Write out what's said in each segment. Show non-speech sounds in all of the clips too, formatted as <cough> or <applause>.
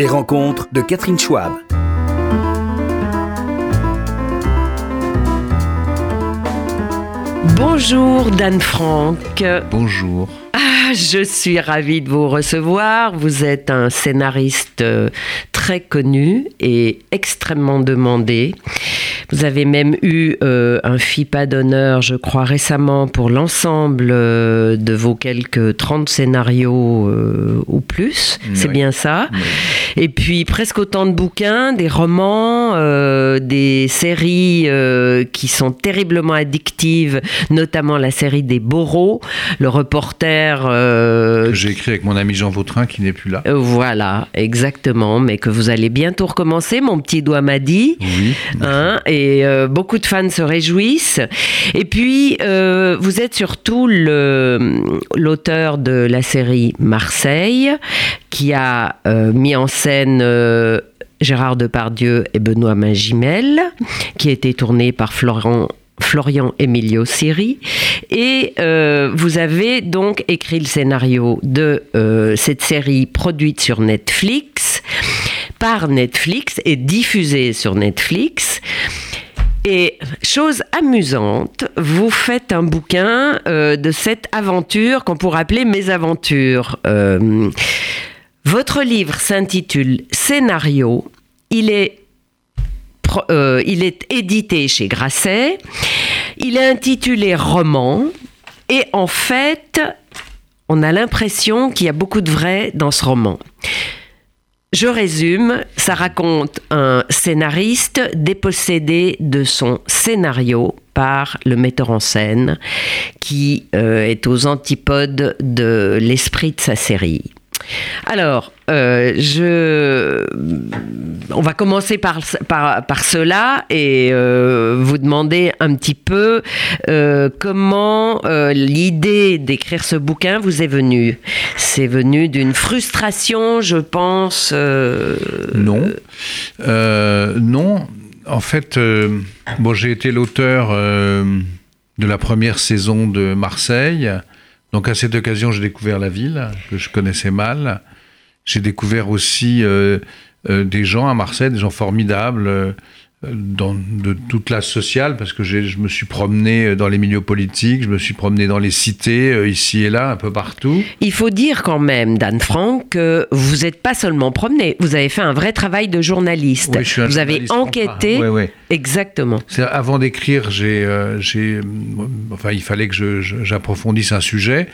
Les rencontres de Catherine Schwab. Bonjour Dan Franck. Bonjour. Ah, je suis ravie de vous recevoir. Vous êtes un scénariste euh, très connu et extrêmement demandé. Vous avez même eu euh, un FIPA d'honneur, je crois, récemment pour l'ensemble euh, de vos quelques 30 scénarios euh, ou plus. C'est bien ça. Oui. Et puis presque autant de bouquins, des romans, euh, des séries qui sont terriblement addictives, notamment la série des Boros, le reporter. Que j'ai écrit avec mon ami Jean Vautrin qui n'est plus là. voilà, exactement, mais que vous allez bientôt recommencer, mon petit doigt m'a dit. Oui. Hein, et euh, beaucoup de fans se réjouissent. Et puis, euh, vous êtes surtout l'auteur de la série Marseille, qui a euh, mis en scène Gérard Depardieu et Benoît Magimel, qui a été tourné par. Florian Emilio Siri et vous avez donc écrit le scénario de cette série produite sur Netflix par Netflix et diffusée sur Netflix. Et chose amusante, vous faites un bouquin euh, de cette aventure qu'on pourrait appeler Mes aventures. Euh, votre livre s'intitule Scénario. Il est, euh, il est édité chez Grasset. Il est intitulé Roman. Et en fait, on a l'impression qu'il y a beaucoup de vrai dans ce roman. Je résume, ça raconte un scénariste dépossédé de son scénario par le metteur en scène qui euh, est aux antipodes de l'esprit de sa série. Alors, euh, je... on va commencer par, par, par cela et euh, vous demander un petit peu euh, comment l'idée d'écrire ce bouquin vous est venue. C'est venu d'une frustration, je pense. Non. Non. En fait, bon, j'ai été l'auteur de la première saison de Marseille. Donc à cette occasion, j'ai découvert la ville que je connaissais mal. J'ai découvert aussi euh, euh, des gens à Marseille, des gens formidables. Dans, de toute classe sociale, parce que je me suis promené dans les milieux politiques, je me suis promené dans les cités, euh, ici et là, un peu partout. Il faut dire quand même, Dan Franck, que vous n'êtes pas seulement promené, vous avez fait un vrai travail de journaliste. Oui, je suis un vous avez enquêté. Ouais, ouais. Exactement. Avant d'écrire, j'ai, euh, j'ai, euh, enfin, il fallait que je- je- j'approfondisse un sujet.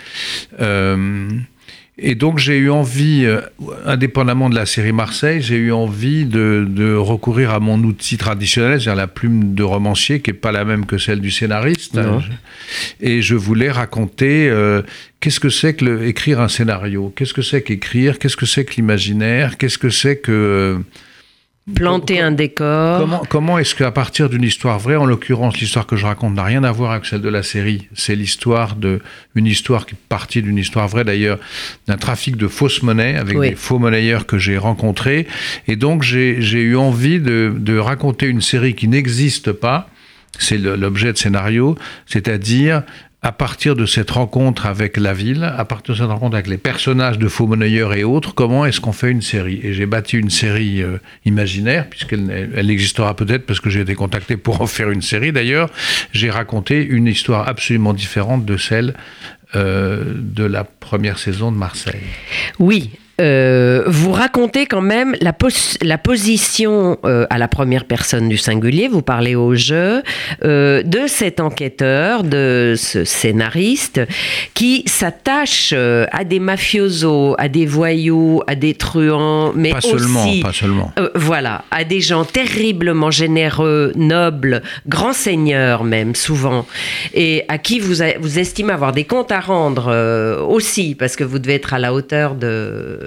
Euh, et donc, j'ai eu envie, euh, indépendamment de la série Marseille, j'ai eu envie de, de recourir à mon outil traditionnel, c'est-à-dire la plume de romancier, qui n'est pas la même que celle du scénariste. Et je voulais raconter euh, qu'est-ce que c'est que le- écrire un scénario, qu'est-ce que c'est qu'écrire, qu'est-ce que c'est que l'imaginaire, qu'est-ce que c'est que... euh, Planter un décor. Comment, comment est-ce qu'à partir d'une histoire vraie, en l'occurrence l'histoire que je raconte n'a rien à voir avec celle de la série, c'est l'histoire de une histoire qui est partie d'une histoire vraie d'ailleurs d'un trafic de fausses monnaies avec Oui. des faux monnayeurs que j'ai rencontrés et donc j'ai eu envie de, de raconter une série qui n'existe pas, c'est l'objet de scénario, c'est-à-dire à partir de cette rencontre avec la ville, à partir de cette rencontre avec les personnages de faux monnayeurs et autres, comment est-ce qu'on fait une série? Et j'ai bâti une série euh, imaginaire, puisqu'elle elle- elle existera peut-être parce que j'ai été contacté pour en faire une série d'ailleurs. J'ai raconté une histoire absolument différente de celle euh, de la première saison de Marseille. Oui. Euh, vous racontez quand même la, pos- la position euh, à la première personne du singulier, vous parlez au jeu, euh, de cet enquêteur, de ce scénariste, qui s'attache à des mafiosos, à des voyous, à des truands, mais Pas seulement, aussi pas seulement. Voilà, à des gens terriblement généreux, nobles, grands seigneurs même souvent, et à qui vous, a- vous estimez avoir des comptes à rendre aussi, parce que vous devez être à la hauteur de...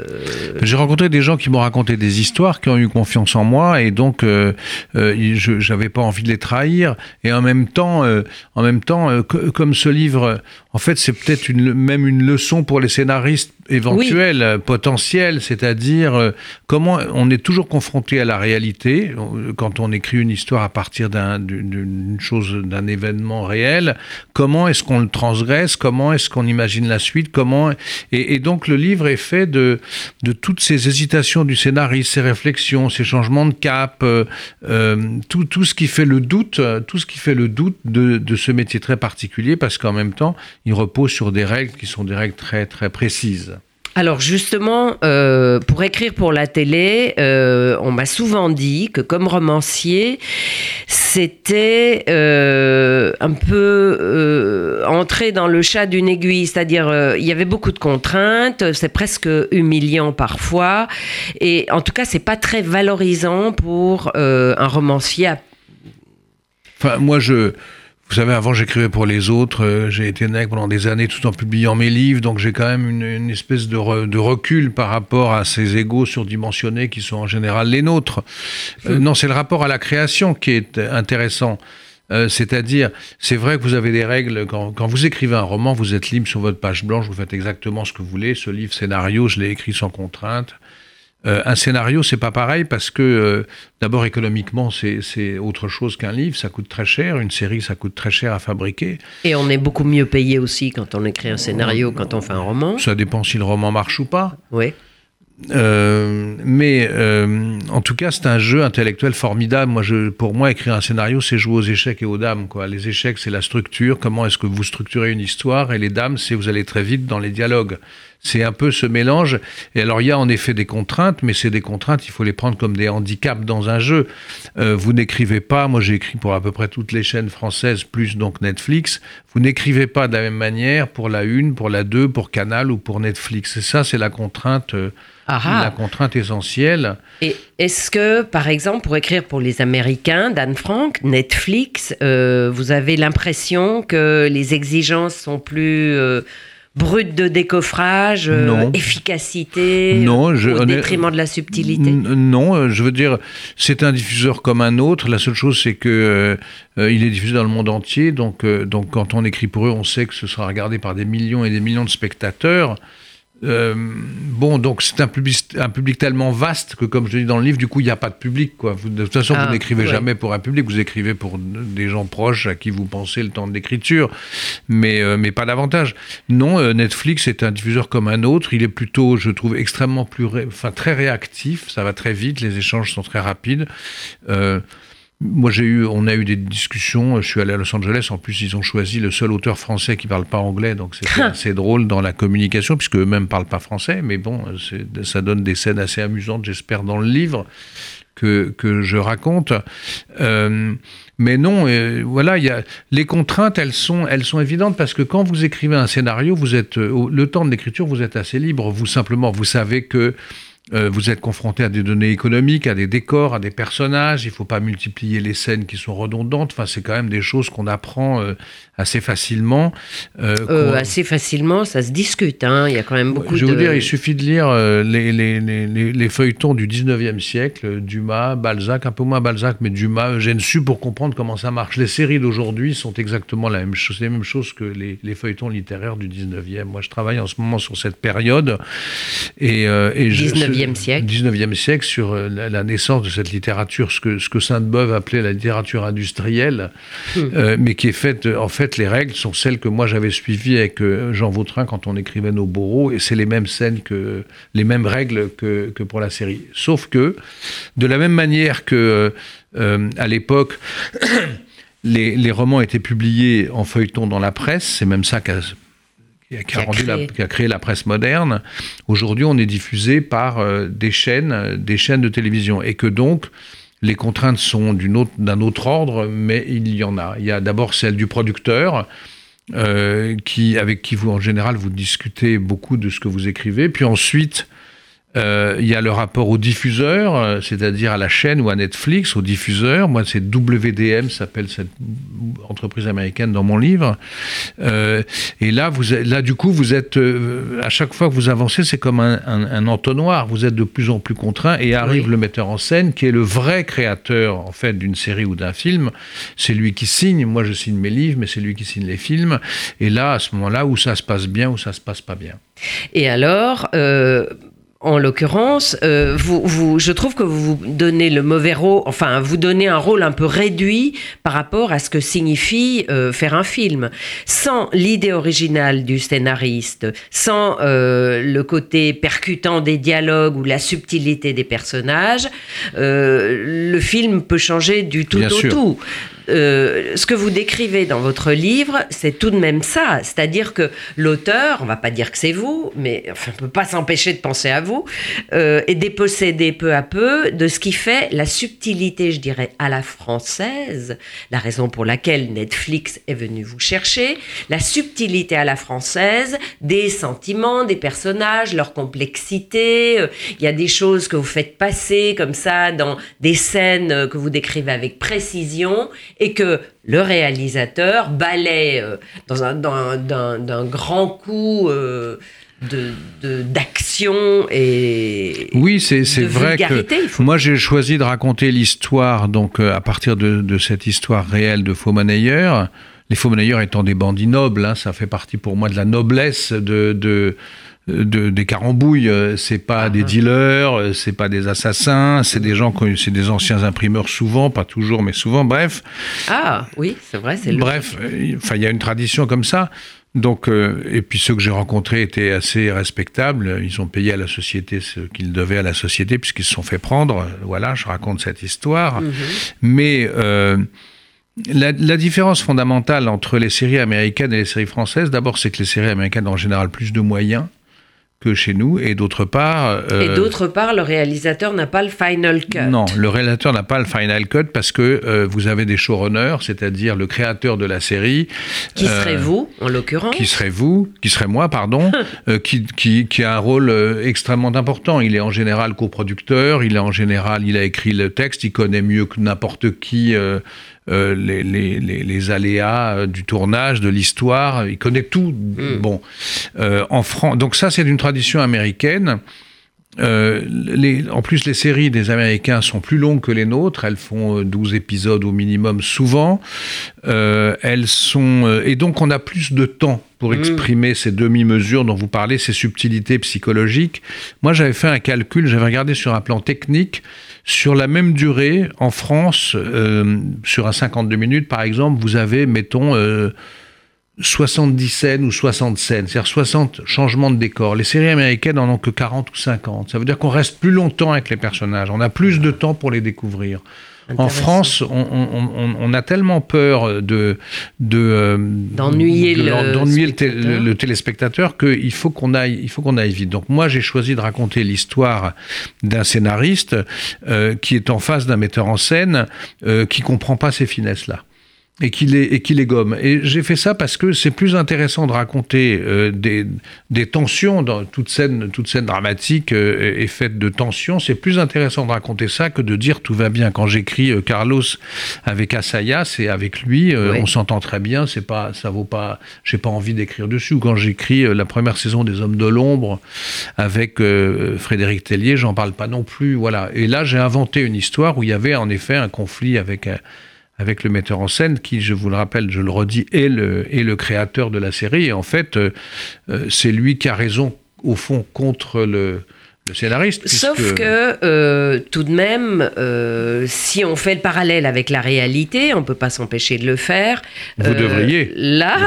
J'ai rencontré des gens qui m'ont raconté des histoires, qui ont eu confiance en moi, et donc euh, euh, je j'avais pas envie de les trahir. Et en même temps, euh, en même temps, euh, co- comme ce livre, euh, en fait, c'est peut-être une, même une leçon pour les scénaristes éventuels, euh, potentiels, c'est-à-dire euh, comment on est toujours confronté à la réalité euh, quand on écrit une histoire à partir d'un- d'une d'une chose, d'un événement réel. Comment est-ce qu'on le transgresse Comment est-ce qu'on imagine la suite Comment et, et donc le livre est fait de de toutes ces hésitations du scénariste, ses réflexions, ses changements de cap, euh, euh, tout, tout ce qui fait le doute, tout ce qui fait le doute de, de ce métier très particulier, parce qu'en même temps, il repose sur des règles qui sont des règles très très précises. Alors justement, euh, pour écrire pour la télé, euh, on m'a souvent dit que comme romancier, c'était euh, un peu entrer dans le chat d'une aiguille, c'est-à-dire il y avait beaucoup de contraintes, c'est presque humiliant parfois, et en tout cas c'est pas très valorisant pour un romancier. Enfin, moi je vous savez, avant j'écrivais pour les autres, euh, j'ai été nègre pendant des années tout en publiant mes livres, donc j'ai quand même une, espèce de, recul par rapport à ces égaux surdimensionnés qui sont en général les nôtres. Euh, non, c'est le rapport à la création qui est intéressant. Euh, c'est-à-dire, c'est vrai que vous avez des règles. Quand, quand, vous écrivez un roman, vous êtes libre sur votre page blanche, vous faites exactement ce que vous voulez. Ce livre scénario, je l'ai écrit sans contrainte. Euh, un scénario, c'est pas pareil parce que euh, d'abord économiquement, c'est autre chose qu'un livre. Ça coûte très cher. Une série, ça coûte très cher à fabriquer. Et on est beaucoup mieux payé aussi quand on écrit un scénario, quand on fait un roman. Ça dépend si le roman marche ou pas. Oui. Euh, mais en tout cas, c'est un jeu intellectuel formidable. Moi, je, pour moi, écrire un scénario, c'est jouer aux échecs et aux dames. Quoi. Les échecs, c'est la structure. Comment est-ce que vous structurez une histoire? Et les dames, c'est vous allez très vite dans les dialogues. C'est un peu ce mélange. Et alors, il y a en effet des contraintes, mais c'est des contraintes, il faut les prendre comme des handicaps dans un jeu. Euh, vous n'écrivez pas, moi j'ai écrit pour à peu près toutes les chaînes françaises, plus donc Netflix, vous n'écrivez pas de la même manière pour la une, pour la deux, pour Canal ou pour Netflix. Et ça, c'est la contrainte. Euh, la contrainte essentielle. Et est-ce que, par exemple, pour écrire pour les Américains, Dan Frank, Netflix, euh, vous avez l'impression que les exigences sont plus brut de décoffrage, euh, efficacité, non, je, au détriment de la subtilité Non, euh, je veux dire, c'est un diffuseur comme un autre. La seule chose, c'est que euh, il est diffusé dans le monde entier. Donc, donc, quand on écrit pour eux, on sait que ce sera regardé par des millions et des millions de spectateurs. Euh, bon, donc c'est un public, un public tellement vaste que, comme je dis dans le livre, du coup, il n'y a pas de public. Quoi. de toute façon, vous ah, n'écrivez jamais pour un public, vous écrivez pour des gens proches à qui vous pensez le temps de l'écriture, mais, euh, mais pas davantage. Non, euh, Netflix est un diffuseur comme un autre. Il est plutôt, je trouve, extrêmement plus, enfin, très réactif. Ça va très vite, les échanges sont très rapides. Moi, j'ai eu, on a eu des discussions. Je suis allé à Los Angeles. En plus, ils ont choisi le seul auteur français qui parle pas anglais, donc c'est <laughs> assez drôle dans la communication, puisque eux-mêmes parlent pas français. Mais bon, ça donne des scènes assez amusantes, j'espère, dans le livre que, que je raconte. Euh, mais non, euh, voilà, y a, les contraintes, elles sont, elles sont évidentes parce que quand vous écrivez un scénario, vous êtes, le temps de l'écriture, vous êtes assez libre. Vous simplement, vous savez que euh, vous êtes confronté à des données économiques, à des décors, à des personnages. Il ne faut pas multiplier les scènes qui sont redondantes. Enfin, c'est quand même des choses qu'on apprend euh, assez facilement. Euh, assez facilement, ça se discute. Hein. Il y a quand même beaucoup Je vais vous dire, il suffit de lire les, les, les, les, feuilletons du 19e siècle, Dumas, Balzac, un peu moins Balzac, mais Dumas, Eugène Sue, pour comprendre comment ça marche. Les séries d'aujourd'hui sont exactement la même chose, les mêmes choses que les, feuilletons littéraires du 19e. Moi, je travaille en ce moment sur cette période. Et, et 19e 19e siècle. 19e siècle, sur euh, la, naissance de cette littérature, ce que, ce que Sainte-Beuve appelait la littérature industrielle, hmm. euh, mais qui est faite, en fait, les règles sont celles que moi j'avais suivies avec euh, Jean Vautrin quand on écrivait nos bourreaux, et c'est les mêmes scènes que, les mêmes règles que, que pour la série. Sauf que, de la même manière que, à l'époque, <coughs> les, les, romans étaient publiés en feuilleton dans la presse, c'est même ça qu'a qui a, créé. La, presse moderne. Aujourd'hui, on est diffusé par euh, des chaînes, des chaînes de télévision, et que donc les contraintes sont d'un autre, ordre, mais il y en a. Il y a d'abord celle du producteur. Euh, avec qui vous en général vous discutez beaucoup de ce que vous écrivez, puis ensuite il y a le rapport au diffuseur, euh, c'est-à-dire à la chaîne ou à Netflix, au diffuseur. Moi, c'est WDM, s'appelle cette entreprise américaine dans mon livre. Euh, et là, vous, là, du coup, vous êtes, à chaque fois que vous avancez, c'est comme un, entonnoir. Vous êtes de plus en plus contraint et arrive le metteur en scène qui est le vrai créateur, en fait, d'une série ou d'un film. C'est lui qui signe. Moi, je signe mes livres, mais c'est lui qui signe les films. Et là, à ce moment-là, où ça se passe bien, où ça se passe pas bien. Et alors, en l'occurrence, euh, vous, vous, je trouve que vous donnez le mauvais rôle, enfin, vous donnez un rôle un peu réduit par rapport à ce que signifie euh, faire un film. Sans l'idée originale du scénariste, sans euh, le côté percutant des dialogues ou la subtilité des personnages, le film peut changer du tout au tout. Euh, ce que vous décrivez dans votre livre, c'est tout de même ça. C'est-à-dire que l'auteur, on va pas dire que c'est vous, mais enfin, on peut pas s'empêcher de penser à vous, euh, est dépossédé peu à peu de ce qui fait la subtilité, je dirais, à la française, la raison pour laquelle Netflix est venu vous chercher, la subtilité à la française des sentiments, des personnages, leur complexité. Euh, il y a des choses que vous faites passer comme ça dans des scènes que vous décrivez avec précision et que le réalisateur balaie euh, dans un, d'un, grand coup euh, de, d'action et oui c'est, c'est vrai que moi j'ai choisi de raconter l'histoire donc euh, à partir de, de, cette histoire réelle de faux monnayeurs les faux monnayeurs étant des bandits nobles hein, ça fait partie pour moi de la noblesse de, de de, des carambouilles. Euh, c'est pas des ah. dealers, euh, c'est pas des assassins, c'est des gens, c'est des anciens imprimeurs souvent, pas toujours, mais souvent. Bref. Ah oui, c'est vrai, c'est. Bref, euh, enfin il y a une tradition comme ça. Donc, et puis ceux que j'ai rencontrés étaient assez respectables. Ils ont payé à la société ce qu'ils devaient à la société puisqu'ils se sont fait prendre. Voilà, je raconte cette histoire. Mhm. Mais la, la, différence fondamentale entre les séries américaines et les séries françaises, d'abord, c'est que les séries américaines ont en général plus de moyens que chez nous, et d'autre part... Euh, et d'autre part, le réalisateur n'a pas le final cut. Non, le réalisateur n'a pas le final cut parce que euh, vous avez des showrunners, c'est-à-dire le créateur de la série... Qui euh, serait vous, en l'occurrence Qui serait vous, qui serait moi, pardon, <laughs> qui, qui, qui, a un rôle extrêmement important. Il est en général coproducteur, il est en général, il a écrit le texte, il connaît mieux que n'importe qui euh, les, les, les, aléas euh, du tournage, de l'histoire. Il connaît tout. Hmm. Bon, euh, en France. Donc ça, c'est une tradition américaine. Les, en plus, les séries des Américains sont plus longues que les nôtres. Elles font 12 épisodes au minimum, souvent. elles sont et donc on a plus de temps pour hmm. exprimer ces demi-mesures dont vous parlez, ces subtilités psychologiques. Moi, j'avais fait un calcul. J'avais regardé sur un plan technique. Sur la même durée, en France, euh, sur un 52 minutes par exemple, vous avez, mettons, 70 euh, scènes ou 60 scènes, c'est-à-dire 60 changements de décor. Les séries américaines en ont que 40 ou 50. Ça veut dire qu'on reste plus longtemps avec les personnages, on a plus de temps pour les découvrir. En France, on, a tellement peur de euh, d'ennuyer le, le, téléspectateur qu'il faut qu'on aille, il faut qu'on aille vite. Donc moi, j'ai choisi de raconter l'histoire d'un scénariste euh, qui est en face d'un metteur en scène euh, qui comprend pas ces finesses là et qui les, et qui les gomme. Et j'ai fait ça parce que c'est plus intéressant de raconter euh, des, des, tensions dans toute scène, toute scène dramatique euh, est faite de tensions. C'est plus intéressant de raconter ça que de dire tout va bien. Quand j'écris euh, Carlos avec Asaya, c'est avec lui, on s'entend très bien. C'est pas, ça vaut pas. J'ai pas envie d'écrire dessus. Ou quand j'écris la première saison des Hommes de l'ombre avec Frédéric Tellier, j'en parle pas non plus. Voilà. Et là, j'ai inventé une histoire où il y avait en effet un conflit avec avec le metteur en scène qui, je vous le rappelle, je le redis, est le, est le créateur de la série. Et en fait, euh, euh, c'est lui qui a raison, au fond, contre le, scénariste. Sauf que, euh, tout de même, si on fait le parallèle avec la réalité, on ne peut pas s'empêcher de le faire. Vous devriez. Là,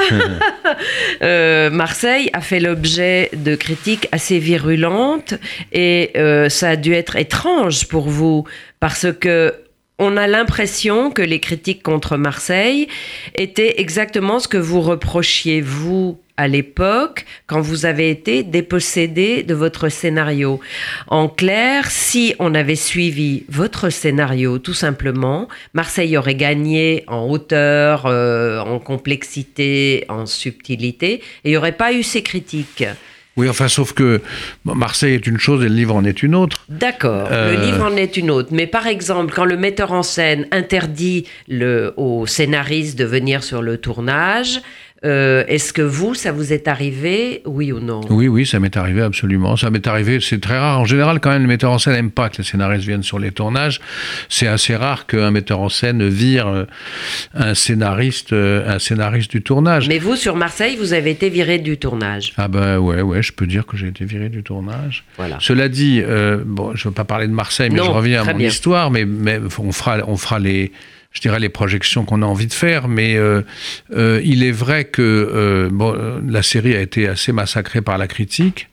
<laughs> Marseille a fait l'objet de critiques assez virulentes et ça a dû être étrange pour vous parce que on a l'impression que les critiques contre Marseille étaient exactement ce que vous reprochiez, vous, à l'époque, quand vous avez été dépossédé de votre scénario. En clair, si on avait suivi votre scénario, tout simplement, Marseille aurait gagné en hauteur, euh, en complexité, en subtilité, et il n'y aurait pas eu ces critiques. Oui, enfin, sauf que Marseille est une chose et le livre en est une autre. D'accord, le euh, livre en est une autre. Mais par exemple, quand le metteur en scène interdit le, au scénariste de venir sur le tournage, Euh, Est-ce que vous, ça vous est arrivé, oui ou non? Oui, oui, ça m'est arrivé absolument. Ça m'est arrivé, c'est très rare. En général, quand même, le metteur en scène n'aime pas que les scénaristes viennent sur les tournages. C'est assez rare qu'un metteur en scène vire euh, un scénariste, euh, un scénariste du tournage. Mais vous, sur Marseille, vous avez été viré du tournage. Ah ben ouais, ouais, je peux dire que j'ai été viré du tournage. Voilà. Cela dit, euh, bon, je ne veux pas parler de Marseille, mais Non, je reviens à mon bien. histoire, mais, mais on fera, on fera les, je dirais les projections qu'on a envie de faire, mais euh, euh, il est vrai que euh, bon, la série a été assez massacrée par la critique.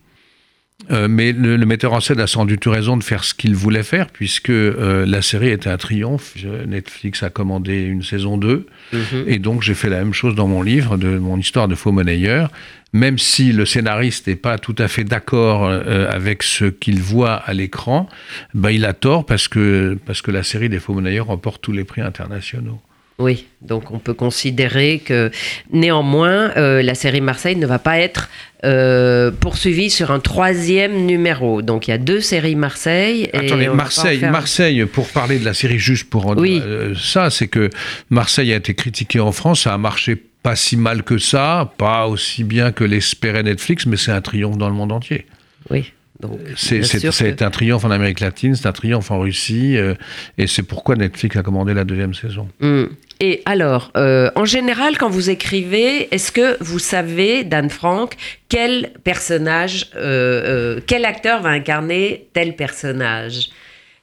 Mais le, le metteur en scène a sans doute eu raison de faire ce qu'il voulait faire, puisque la série était un triomphe. Netflix a commandé une saison 2. Mhm. Et donc j'ai fait la même chose dans mon livre, de mon histoire de faux monnayeur. Même si le scénariste n'est pas tout à fait d'accord euh, avec ce qu'il voit à l'écran, bah, il a tort parce que, parce que la série des faux monnayeurs remporte tous les prix internationaux. Oui, donc on peut considérer que néanmoins, euh, la série Marseille ne va pas être euh, poursuivie sur un troisième numéro. Donc il y a deux séries Marseille. Et Attendez, Marseille, faire- Marseille, pour parler de la série juste pour Oui. euh, ça, c'est que Marseille a été critiqué en France, ça a marché pas si mal que ça, pas aussi bien que l'espérait Netflix, mais c'est un triomphe dans le monde entier. Oui. Donc, C'est que- un triomphe en Amérique latine, c'est un triomphe en Russie, euh, et c'est pourquoi Netflix a commandé la deuxième saison. Hmm. Et alors, euh, en général, quand vous écrivez, est-ce que vous savez, Dan Frank, quel personnage, euh, euh, quel acteur va incarner tel personnage?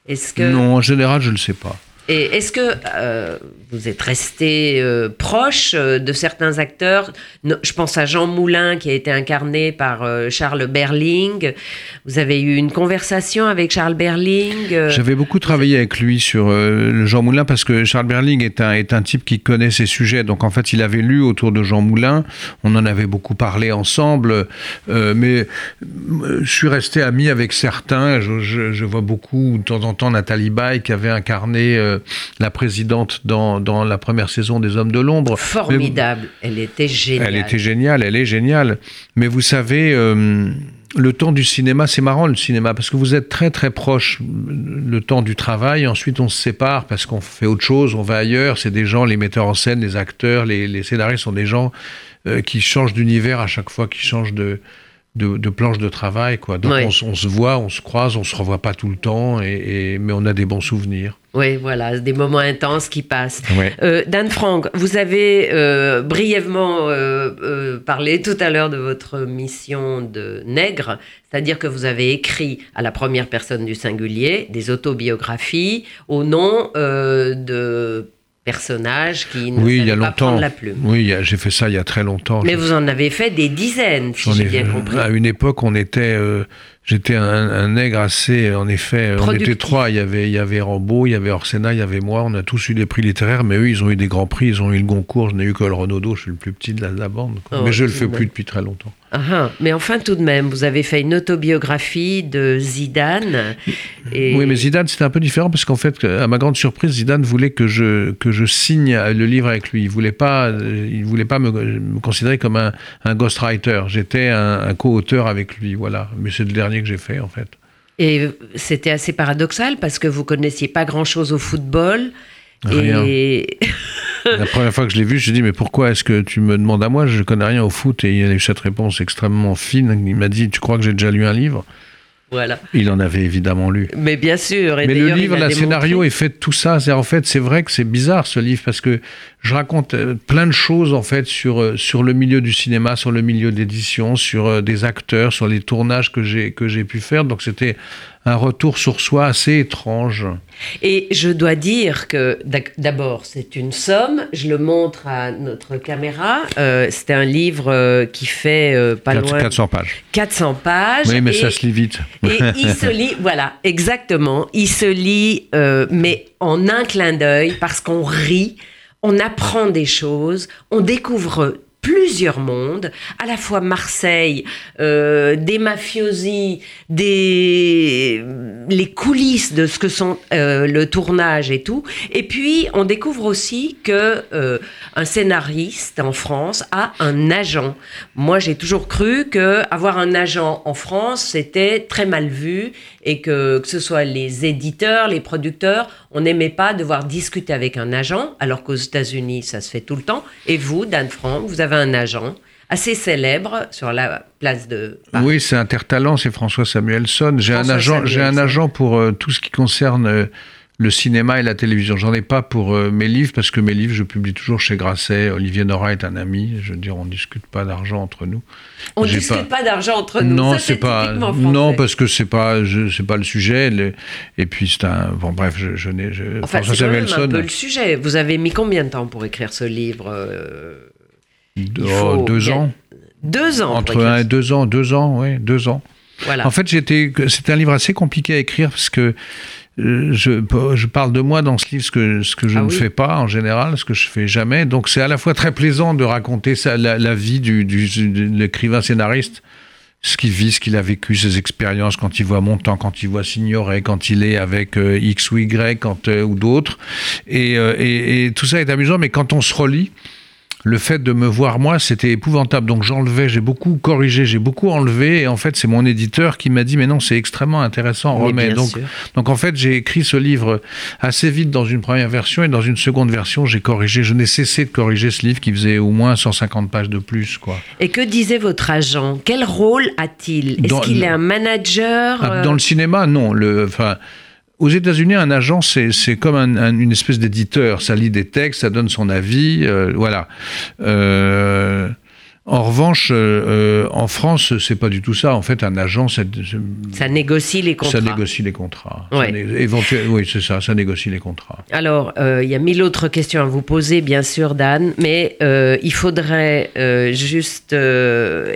Est-ce que Non, en général, je ne le sais pas. Et est-ce que euh, vous êtes resté euh, proche euh, de certains acteurs? Je pense à Jean Moulin qui a été incarné par Charles Berling. Vous avez eu une conversation avec Charles Berling J'avais beaucoup travaillé avec lui sur le Jean Moulin parce que Charles Berling est un, est un type qui connaît ses sujets. Donc en fait, il avait lu autour de Jean Moulin. On en avait beaucoup parlé ensemble. mais je suis resté ami avec certains. Je, je- vois beaucoup de temps en temps Nathalie Baye qui avait incarné la présidente dans, dans la première saison des Hommes de l'ombre. Formidable. Elle était géniale. Elle était géniale, elle est géniale. Mais vous savez, euh, le temps du cinéma, c'est marrant le cinéma, parce que vous êtes très très proche le temps du travail, ensuite on se sépare parce qu'on fait autre chose, on va ailleurs, c'est des gens, les metteurs en scène, les acteurs, les, les scénaristes sont des gens euh, qui changent d'univers à chaque fois, qui changent de, de, de planche de travail. Quoi. Donc Ouais. on, se voit, on se croise, on se revoit pas tout le temps, et, et- mais on a des bons souvenirs. Oui, voilà, des moments intenses qui passent. Ouais. Euh, Dan Frank, vous avez euh, brièvement euh, euh, parlé tout à l'heure de votre mission de nègre, c'est-à-dire que vous avez écrit à la première personne du singulier des autobiographies au nom euh, de personnages qui ne Oui, il y savaient a pas longtemps. prendre la plume. Oui, j'ai fait ça il y a très longtemps. Mais vous en avez fait des dizaines, si j'ai ai- bien compris. À une époque, on était, euh, j'étais un, un nègre assez, en effet, on était trois. Il y avait, il y avait Rambaud, il y avait Orsena, il y avait moi. On a tous eu des prix littéraires, mais eux, ils ont eu des grands prix. Ils ont eu le Goncourt. Je n'ai eu que le Renaudot. Je suis le plus petit de la, de la bande. quoi. Oh, mais je le fais plus depuis très longtemps. Ah, ah. mais enfin, tout de même, vous avez fait une autobiographie de Zidane. Et... Oui, mais Zidane, c'était un peu différent parce qu'en fait, à ma grande surprise, Zidane voulait que je, que je signe le livre avec lui. Il voulait pas, euh, il voulait pas me, me considérer comme un, un ghostwriter. J'étais un, un co-auteur avec lui, voilà. Mais c'est le dernier que j'ai fait, en fait. Et c'était assez paradoxal parce que vous connaissiez pas grand-chose au football. Rien. Et <laughs> La première fois que je l'ai vu, je lui ai dit, mais pourquoi est-ce que tu me demandes à moi? Je ne connais rien au foot. Et il a eu cette réponse extrêmement fine. Il m'a dit, tu crois que j'ai déjà lu un livre? Voilà. Il en avait évidemment lu. Mais bien sûr. Et Mais le livre, le scénario est fait de tout ça. C'est en fait, c'est vrai que c'est bizarre ce livre parce que je raconte euh, plein de choses en fait sur euh, sur le milieu du cinéma, sur le milieu d'édition, sur euh, des acteurs, sur les tournages que j'ai que j'ai pu faire. Donc c'était un retour sur soi assez étrange. Et je dois dire que d'abord, c'est une somme. Je le montre à notre caméra. Euh, c'est un livre qui fait euh, pas Quatre- loin 400 pages. 400 pages. Oui, mais et- ça se lit vite. Et il se <laughs> lit, voilà, exactement. Il se lit, euh, mais en un clin d'œil, parce qu'on rit, on apprend des choses, on découvre plusieurs mondes, à la fois Marseille, euh, des mafiosi, des les coulisses de ce que sont euh, le tournage et tout. Et puis on découvre aussi que euh, un scénariste en France a un agent. Moi, j'ai toujours cru que avoir un agent en France c'était très mal vu et que que ce soit les éditeurs, les producteurs, on n'aimait pas devoir discuter avec un agent, alors qu'aux États-Unis ça se fait tout le temps. Et vous, Dan Frank, vous avez un agent assez célèbre sur la place de Paris. Oui, c'est Intertalent, c'est François Samuelson. J'ai un agent, j'ai un Samuelson. agent pour euh, tout ce qui concerne euh, le cinéma et la télévision. J'en ai pas pour euh, mes livres parce que mes livres, je publie toujours chez Grasset. Olivier Nora est un ami. Je veux dire, on discute pas d'argent entre nous. On discute pas- pas, d'argent entre nous. non, c'est pas. Non, parce que c'est pas, c'est pas le sujet. et puis c'est un. Bon, bref, je, je n'ai. Enfin, François même un Samuelson. peu le sujet. Vous avez mis combien de temps pour écrire ce livre faut- oh, deux ans. Deux ans. Entre un et deux ans, deux ans, oui, deux ans. Voilà. En fait, j'étais, c'était un livre assez compliqué à écrire parce que euh, je, je parle de moi dans ce livre, ce que, ce que je Ah ne oui. fais pas en général, ce que je fais jamais. Donc, c'est à la fois très plaisant de raconter ça, la, la vie du, du, de l'écrivain scénariste, ce qu'il vit, ce qu'il a vécu, ses expériences quand il voit Montand, quand il voit Signoret, quand il est avec euh, X ou Y, quand, euh, ou d'autres. Et, euh, et, et tout ça est amusant, mais quand on se relit, le fait de me voir moi, c'était épouvantable. Donc j'enlevais, j'ai beaucoup corrigé, j'ai beaucoup enlevé. Et en fait, c'est mon éditeur qui m'a dit, mais non, c'est extrêmement intéressant, remets. Donc, sûr. donc en fait, j'ai écrit ce livre assez vite dans une première version et dans une seconde version, j'ai corrigé. Je n'ai cessé de corriger ce livre qui faisait au moins 150 pages de plus, quoi. Et que disait votre agent? Quel rôle a-t-il? Est-ce qu'il est un manager Ah, euh, Dans le cinéma, non. Le, enfin, aux États-Unis, un agent, c'est comme un- un- une espèce d'éditeur. Ça lit des textes, ça donne son avis, euh, voilà. Euh, en revanche, euh, euh, en France, c'est pas du tout ça. En fait, un agent, Ça négocie les contrats. ça négocie les contrats. Ouais. né- oui, c'est ça, ça négocie les contrats. Alors, euh, il y a mille autres questions à vous poser, bien sûr, Dan, mais euh, il faudrait juste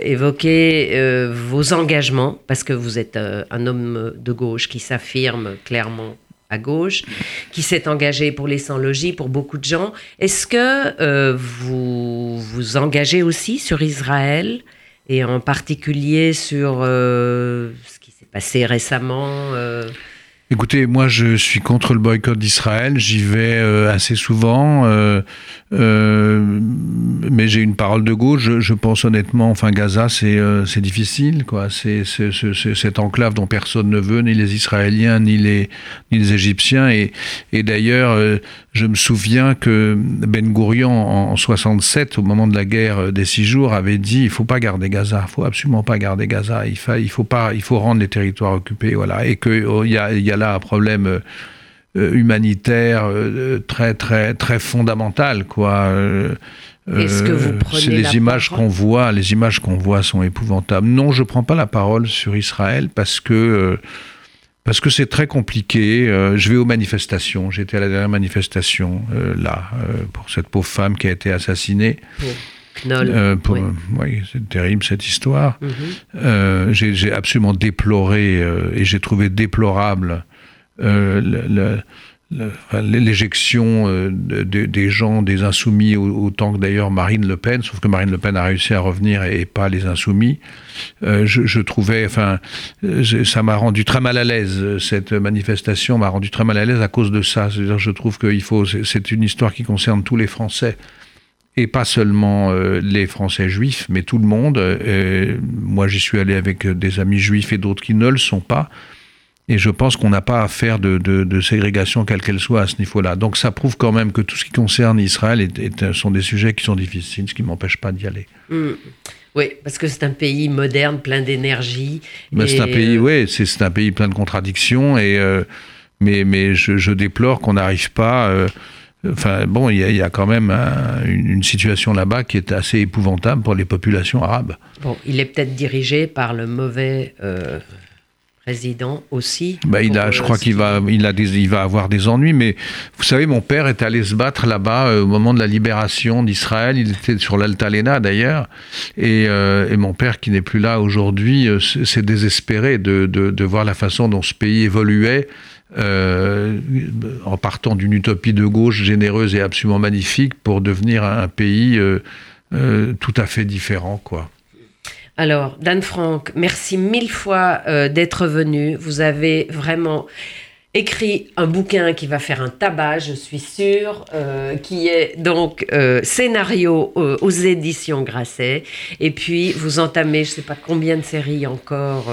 évoquer vos engagements, parce que vous êtes un homme de gauche qui s'affirme clairement à gauche, qui s'est engagé pour les sans-logis, pour beaucoup de gens. Est-ce que euh, vous vous engagez aussi sur Israël, et en particulier sur euh, ce qui s'est passé récemment euh, Écoutez, moi je suis contre le boycott d'Israël, j'y vais euh, assez souvent, euh, euh, mais j'ai une parole de gauche, je, pense honnêtement, enfin Gaza c'est difficile, quoi. c'est cette enclave dont personne ne veut, ni les Israéliens, ni les, ni les Égyptiens, et, d'ailleurs je me souviens que Ben Gourion en, en 67, au moment de la guerre euh, des six jours, avait dit il faut pas garder Gaza, il faut absolument pas garder Gaza, il, fa, il faut pas, il faut rendre les territoires occupés, voilà, et que oh, y, a, y a là un problème euh, euh, humanitaire très très très fondamental, quoi. Euh, Est-ce que vous prenez c'est les images qu'on voit, les images qu'on voit sont épouvantables. Non, je prends pas la parole sur Israël parce que parce que c'est très compliqué. Euh, je vais aux manifestations. J'étais à la dernière manifestation euh, là euh, pour cette pauvre femme qui a été assassinée. Pour- Oui. c'est terrible cette histoire. Mhm. J'ai absolument déploré et j'ai trouvé déplorable le- l'éjection euh, de- de- des gens, des insoumis, au- autant que d'ailleurs Marine Le Pen, sauf que Marine Le Pen a réussi à revenir et, pas les insoumis. Euh, je, trouvais, enfin, euh, ça m'a rendu très mal à l'aise. Cette manifestation m'a rendu très mal à l'aise à cause de ça. C'est-à-dire, je trouve qu'il faut, c'est- une histoire qui concerne tous les Français et pas seulement les Français juifs, mais tout le monde. Moi, j'y suis allé avec des amis juifs et d'autres qui ne le sont pas. Et je pense qu'on n'a pas à faire de, de- de ségrégation, quelle qu'elle soit, à ce niveau-là. Donc ça prouve quand même que tout ce qui concerne Israël est- est- sont des sujets qui sont difficiles, ce qui ne m'empêche pas d'y aller. Mm. Oui, parce que c'est un pays moderne, plein d'énergie. Ben, c'est un pays, euh, ouais, c'est un pays plein de contradictions, et, euh, mais, mais je, je déplore qu'on n'arrive pas. euh, Enfin, bon, il y, a- il y a quand même un- une, une situation là-bas qui est assez épouvantable pour les populations arabes. Bon, il est peut-être dirigé par le mauvais euh, président aussi. Bah, il a, je euh, crois qu'il qui- va, il a des, il va avoir des ennuis, mais vous savez, mon père est allé se battre là-bas euh, au moment de la libération d'Israël. Il était sur l'Altalena d'ailleurs, et, euh, et mon père qui n'est plus là aujourd'hui euh, s'est désespéré de, de, de voir la façon dont ce pays évoluait. en partant d'une utopie de gauche généreuse et absolument magnifique pour devenir un, un pays tout à fait différent, quoi. Alors, Dan Franck, merci mille fois euh, d'être venu. Vous avez vraiment écrit un bouquin qui va faire un tabac, je suis sûre, euh, qui est donc euh, scénario aux éditions Grasset. Et puis, vous entamez, je ne sais pas combien de séries encore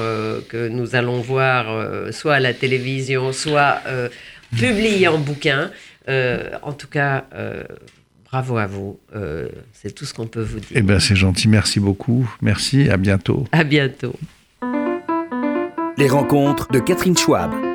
que nous allons voir, soit à la télévision, soit publiées en bouquin. En tout cas, bravo à vous. Euh, c'est tout ce qu'on peut vous dire. Eh bien, c'est gentil. Merci beaucoup. Merci. À bientôt. À bientôt. Les rencontres de Catherine Schwab.